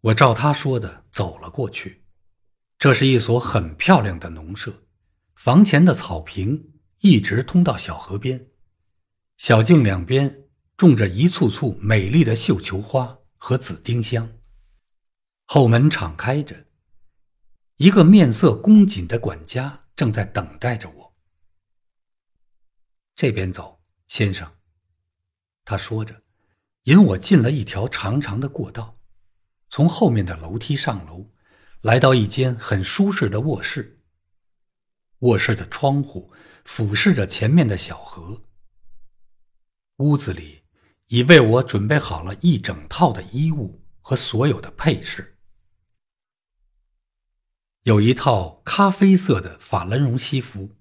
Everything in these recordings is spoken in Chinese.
我照他说的走了过去。这是一所很漂亮的农舍，房前的草坪一直通到小河边，小径两边种着一簇簇美丽的绣球花和紫丁香。后门敞开着，一个面色恭谨的管家正在等待着我。这边走，先生。他说着，引我进了一条长长的过道。从后面的楼梯上楼，来到一间很舒适的卧室。卧室的窗户俯视着前面的小河。屋子里已为我准备好了一整套的衣物和所有的配饰。有一套咖啡色的法兰绒西服，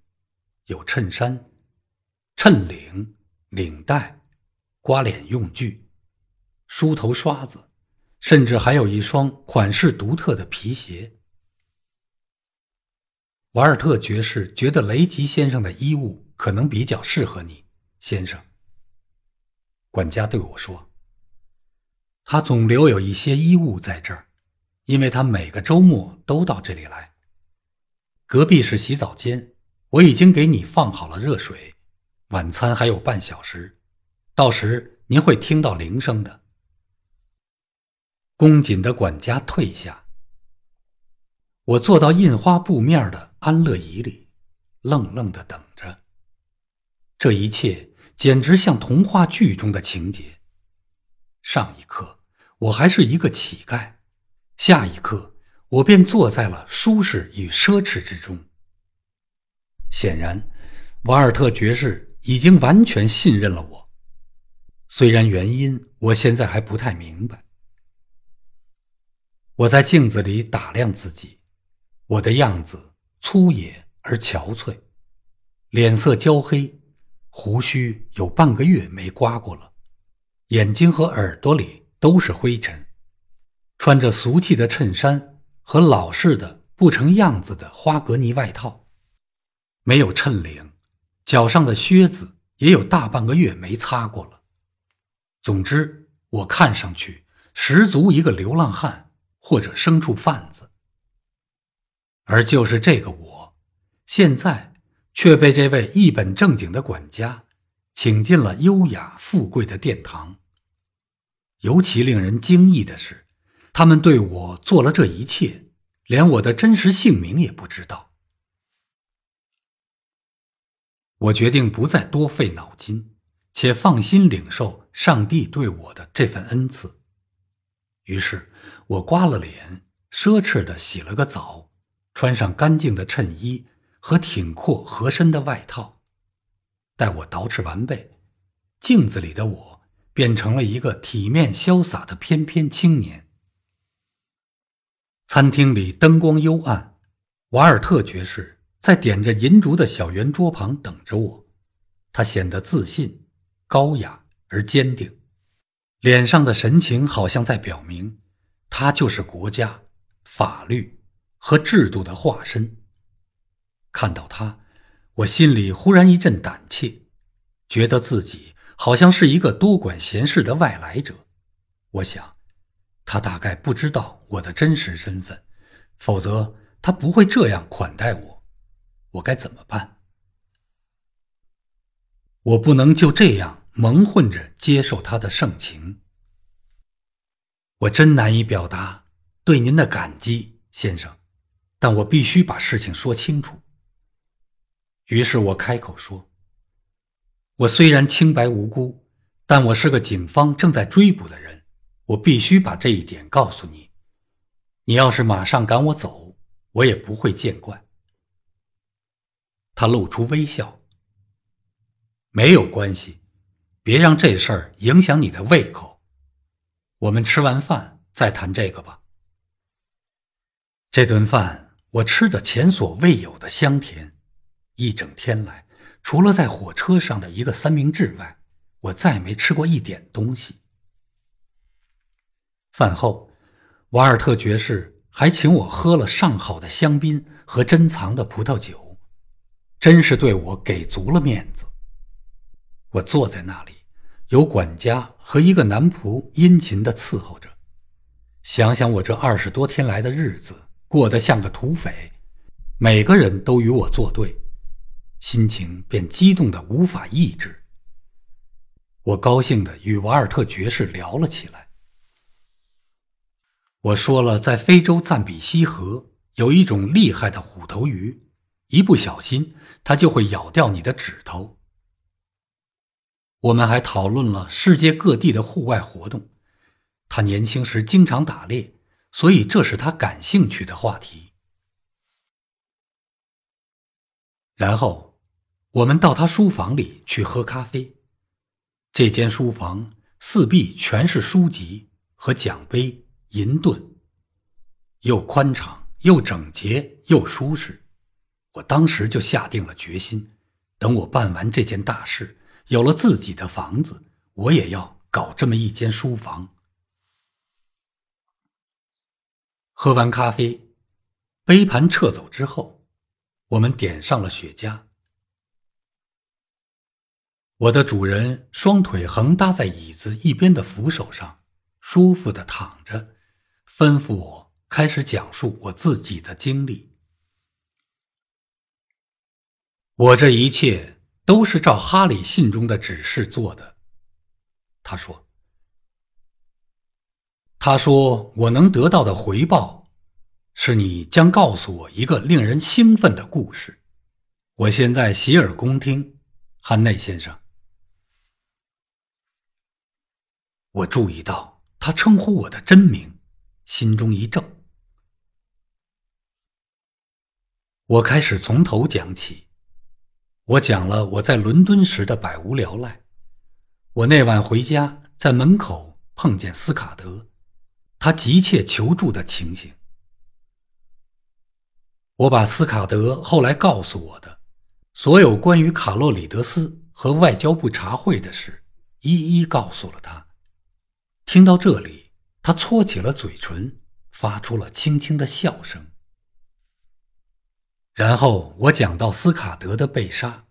有衬衫、衬领、领带、刮脸用具、梳头刷子。甚至还有一双款式独特的皮鞋。瓦尔特爵士觉得雷吉先生的衣物可能比较适合你，先生。管家对我说：“他总留有一些衣物在这儿，因为他每个周末都到这里来。隔壁是洗澡间，我已经给你放好了热水。晚餐还有半小时，到时您会听到铃声的。”恭谨的管家退下，我坐到印花布面的安乐椅里，愣愣的等着。这一切简直像童话剧中的情节。上一刻我还是一个乞丐，下一刻我便坐在了舒适与奢侈之中。显然，瓦尔特爵士已经完全信任了我，虽然原因我现在还不太明白。我在镜子里打量自己，我的样子粗野而憔悴，脸色焦黑，胡须有半个月没刮过了，眼睛和耳朵里都是灰尘，穿着俗气的衬衫和老式的不成样子的花格呢外套，没有衬领，脚上的靴子也有大半个月没擦过了。总之，我看上去十足一个流浪汉。或者牲畜贩子，而就是这个我，现在却被这位一本正经的管家请进了优雅富贵的殿堂。尤其令人惊异的是，他们对我做了这一切，连我的真实姓名也不知道。我决定不再多费脑筋，且放心领受上帝对我的这份恩赐。于是，我刮了脸，奢侈的洗了个澡，穿上干净的衬衣和挺阔合身的外套。待我捯饬完备，镜子里的我变成了一个体面潇洒的翩翩青年。餐厅里灯光幽暗，瓦尔特爵士在点着银烛的小圆桌旁等着我，他显得自信、高雅而坚定。脸上的神情好像在表明，他就是国家、法律和制度的化身。看到他，我心里忽然一阵胆怯，觉得自己好像是一个多管闲事的外来者。我想，他大概不知道我的真实身份，否则他不会这样款待我。我该怎么办？我不能就这样。蒙混着接受他的盛情，我真难以表达对您的感激，先生。但我必须把事情说清楚。于是我开口说：“我虽然清白无辜，但我是个警方正在追捕的人，我必须把这一点告诉你。你要是马上赶我走，我也不会见怪。”他露出微笑：“没有关系。”别让这事儿影响你的胃口。我们吃完饭再谈这个吧。这顿饭我吃的前所未有的香甜，一整天来，除了在火车上的一个三明治外，我再没吃过一点东西。饭后，瓦尔特爵士还请我喝了上好的香槟和珍藏的葡萄酒，真是对我给足了面子。我坐在那里。有管家和一个男仆殷勤的伺候着，想想我这二十多天来的日子，过得像个土匪，每个人都与我作对，心情便激动的无法抑制。我高兴的与瓦尔特爵士聊了起来。我说了，在非洲赞比西河有一种厉害的虎头鱼，一不小心它就会咬掉你的指头。我们还讨论了世界各地的户外活动。他年轻时经常打猎，所以这是他感兴趣的话题。然后，我们到他书房里去喝咖啡。这间书房四壁全是书籍和奖杯、银盾，又宽敞又整洁又舒适。我当时就下定了决心，等我办完这件大事。有了自己的房子，我也要搞这么一间书房。喝完咖啡，杯盘撤走之后，我们点上了雪茄。我的主人双腿横搭在椅子一边的扶手上，舒服的躺着，吩咐我开始讲述我自己的经历。我这一切。都是照哈里信中的指示做的。他说：“他说我能得到的回报，是你将告诉我一个令人兴奋的故事。我现在洗耳恭听，汉内先生。”我注意到他称呼我的真名，心中一怔。我开始从头讲起。我讲了我在伦敦时的百无聊赖。我那晚回家，在门口碰见斯卡德，他急切求助的情形。我把斯卡德后来告诉我的所有关于卡洛里德斯和外交部茶会的事，一一告诉了他。听到这里，他搓起了嘴唇，发出了轻轻的笑声。然后我讲到斯卡德的被杀，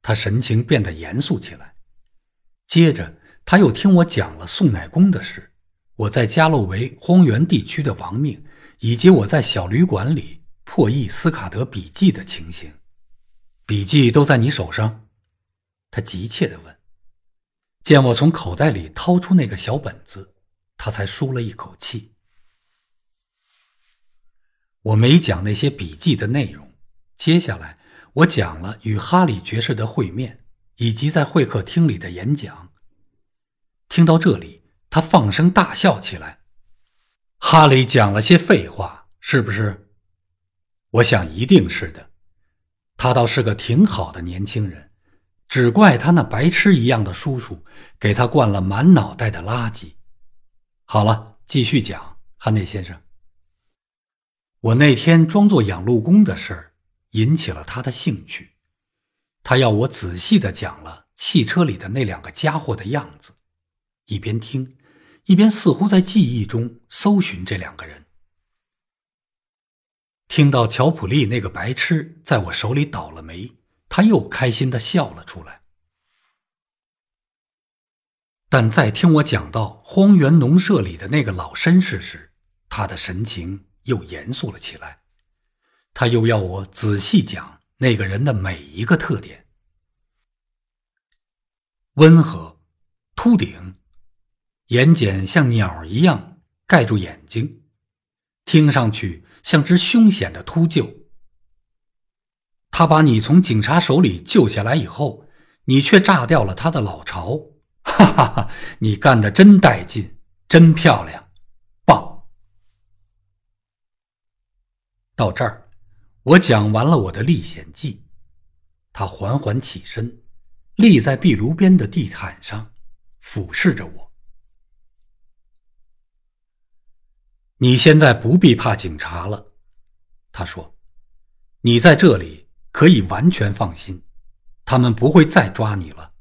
他神情变得严肃起来。接着他又听我讲了宋乃公的事，我在加洛维荒原地区的亡命，以及我在小旅馆里破译斯卡德笔记的情形。笔记都在你手上？他急切地问。见我从口袋里掏出那个小本子，他才舒了一口气。我没讲那些笔记的内容。接下来，我讲了与哈里爵士的会面，以及在会客厅里的演讲。听到这里，他放声大笑起来。哈里讲了些废话，是不是？我想一定是的。他倒是个挺好的年轻人，只怪他那白痴一样的叔叔给他灌了满脑袋的垃圾。好了，继续讲，哈内先生。我那天装作养路工的事儿。引起了他的兴趣，他要我仔细的讲了汽车里的那两个家伙的样子，一边听，一边似乎在记忆中搜寻这两个人。听到乔普利那个白痴在我手里倒了霉，他又开心的笑了出来。但在听我讲到荒原农舍里的那个老绅士时，他的神情又严肃了起来。他又要我仔细讲那个人的每一个特点：温和、秃顶、眼睑像鸟一样盖住眼睛，听上去像只凶险的秃鹫。他把你从警察手里救下来以后，你却炸掉了他的老巢，哈哈哈！你干的真带劲，真漂亮，棒！到这儿。我讲完了我的历险记，他缓缓起身，立在壁炉边的地毯上，俯视着我。你现在不必怕警察了，他说：“你在这里可以完全放心，他们不会再抓你了。”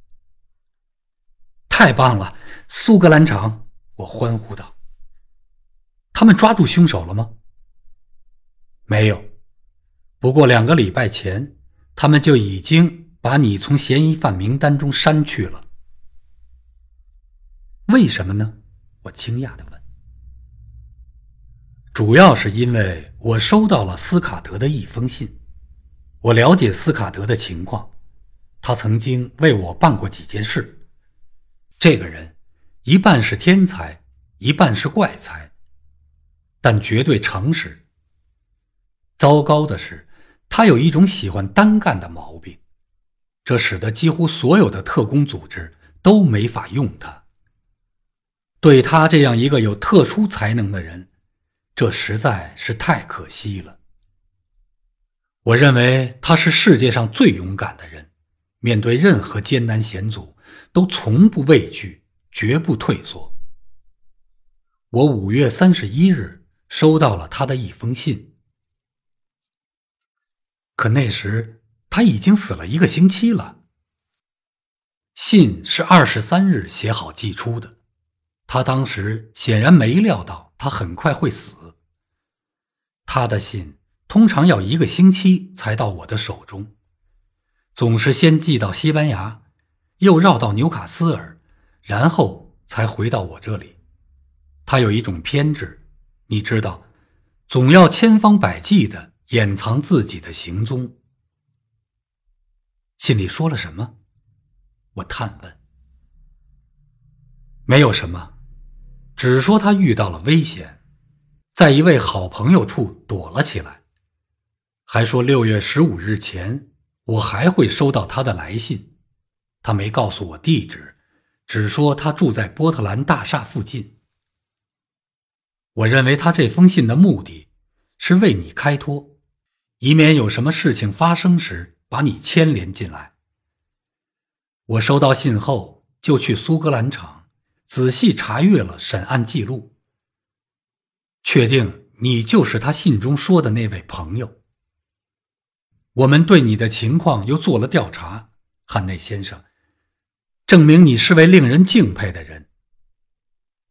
太棒了，苏格兰场！我欢呼道。他们抓住凶手了吗？没有。不过两个礼拜前，他们就已经把你从嫌疑犯名单中删去了。为什么呢？我惊讶的问。主要是因为我收到了斯卡德的一封信，我了解斯卡德的情况，他曾经为我办过几件事。这个人一半是天才，一半是怪才，但绝对诚实。糟糕的是，他有一种喜欢单干的毛病，这使得几乎所有的特工组织都没法用他。对他这样一个有特殊才能的人，这实在是太可惜了。我认为他是世界上最勇敢的人，面对任何艰难险阻，都从不畏惧，绝不退缩。我五月三十一日收到了他的一封信，可那时他已经死了一个星期了。信是二十三日写好寄出的。他当时显然没料到他很快会死。他的信通常要一个星期才到我的手中，总是先寄到西班牙，又绕到纽卡斯尔，然后才回到我这里。他有一种偏执，你知道，总要千方百计的掩藏自己的行踪。信里说了什么？我探问。没有什么。只说他遇到了危险，在一位好朋友处躲了起来，还说六月十五日前我还会收到他的来信。他没告诉我地址，只说他住在波特兰大厦附近。我认为他这封信的目的是为你开脱，以免有什么事情发生时把你牵连进来。我收到信后就去苏格兰场。仔细查阅了审案记录，确定你就是他信中说的那位朋友。我们对你的情况又做了调查，汉内先生，证明你是位令人敬佩的人。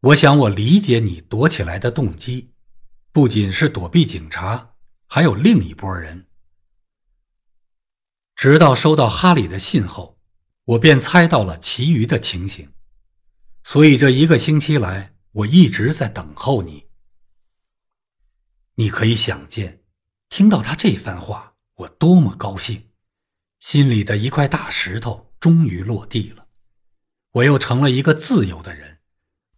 我想我理解你躲起来的动机，不仅是躲避警察，还有另一拨人。直到收到哈里的信后，我便猜到了其余的情形。所以这一个星期来，我一直在等候你。你可以想见，听到他这番话，我多么高兴，心里的一块大石头终于落地了。我又成了一个自由的人，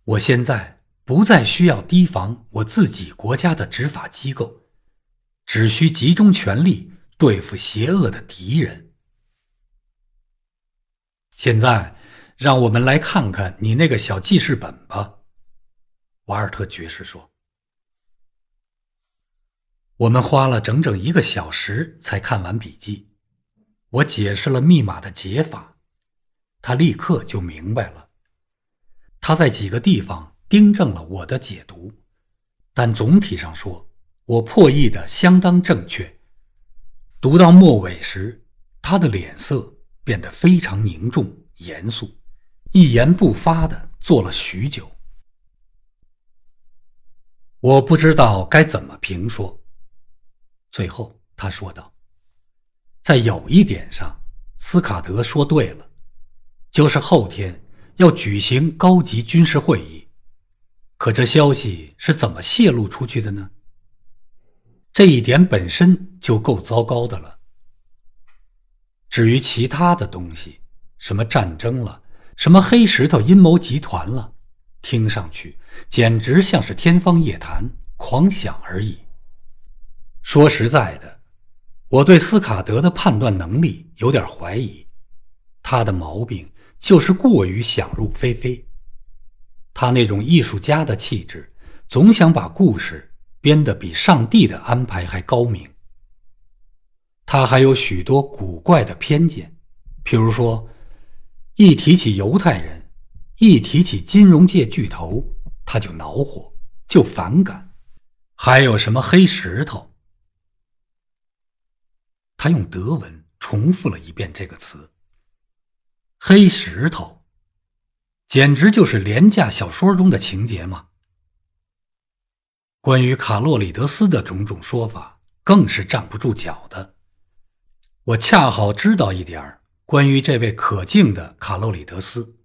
我现在不再需要提防我自己国家的执法机构，只需集中全力对付邪恶的敌人。现在。让我们来看看你那个小记事本吧，瓦尔特爵士说。我们花了整整一个小时才看完笔记。我解释了密码的解法，他立刻就明白了。他在几个地方订正了我的解读，但总体上说，我破译的相当正确。读到末尾时，他的脸色变得非常凝重严肃。一言不发的坐了许久，我不知道该怎么评说。最后他说道：“在有一点上，斯卡德说对了，就是后天要举行高级军事会议。可这消息是怎么泄露出去的呢？这一点本身就够糟糕的了。至于其他的东西，什么战争了。”什么黑石头阴谋集团了？听上去简直像是天方夜谭、狂想而已。说实在的，我对斯卡德的判断能力有点怀疑。他的毛病就是过于想入非非。他那种艺术家的气质，总想把故事编得比上帝的安排还高明。他还有许多古怪的偏见，譬如说。一提起犹太人，一提起金融界巨头，他就恼火，就反感。还有什么黑石头？他用德文重复了一遍这个词。黑石头，简直就是廉价小说中的情节嘛。关于卡洛里德斯的种种说法，更是站不住脚的。我恰好知道一点儿。关于这位可敬的卡洛里德斯，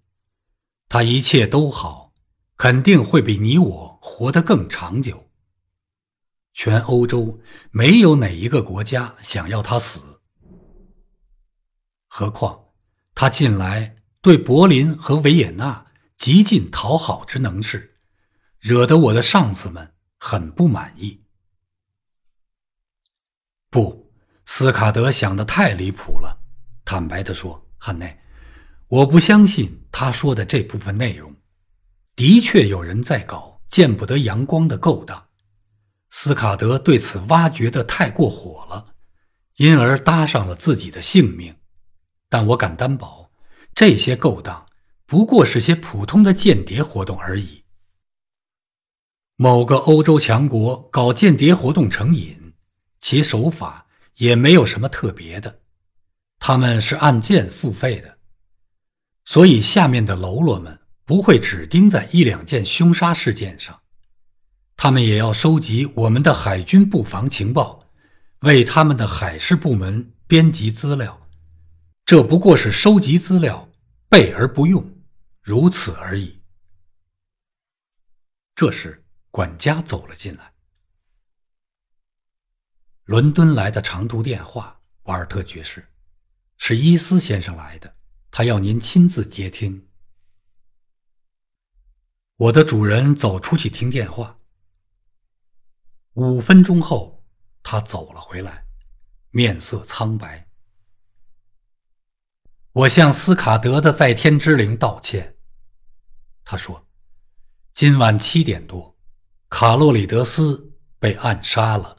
他一切都好，肯定会比你我活得更长久。全欧洲没有哪一个国家想要他死。何况他近来对柏林和维也纳极尽讨好之能事，惹得我的上司们很不满意。不，斯卡德想的太离谱了。坦白地说，汉内，我不相信他说的这部分内容。的确有人在搞见不得阳光的勾当，斯卡德对此挖掘的太过火了，因而搭上了自己的性命。但我敢担保，这些勾当不过是些普通的间谍活动而已。某个欧洲强国搞间谍活动成瘾，其手法也没有什么特别的，他们是按件付费的，所以下面的喽啰们。不会只盯在一两件凶杀事件上，他们也要收集我们的海军布防情报，为他们的海事部门编辑资料。这不过是收集资料，备而不用，如此而已。这时，管家走了进来。伦敦来的长途电话，瓦尔特爵士，是伊斯先生来的，他要您亲自接听。我的主人走出去听电话。五分钟后，他走了回来，面色苍白。我向斯卡德的在天之灵道歉。他说：“今晚七点多，卡洛里德斯被暗杀了。”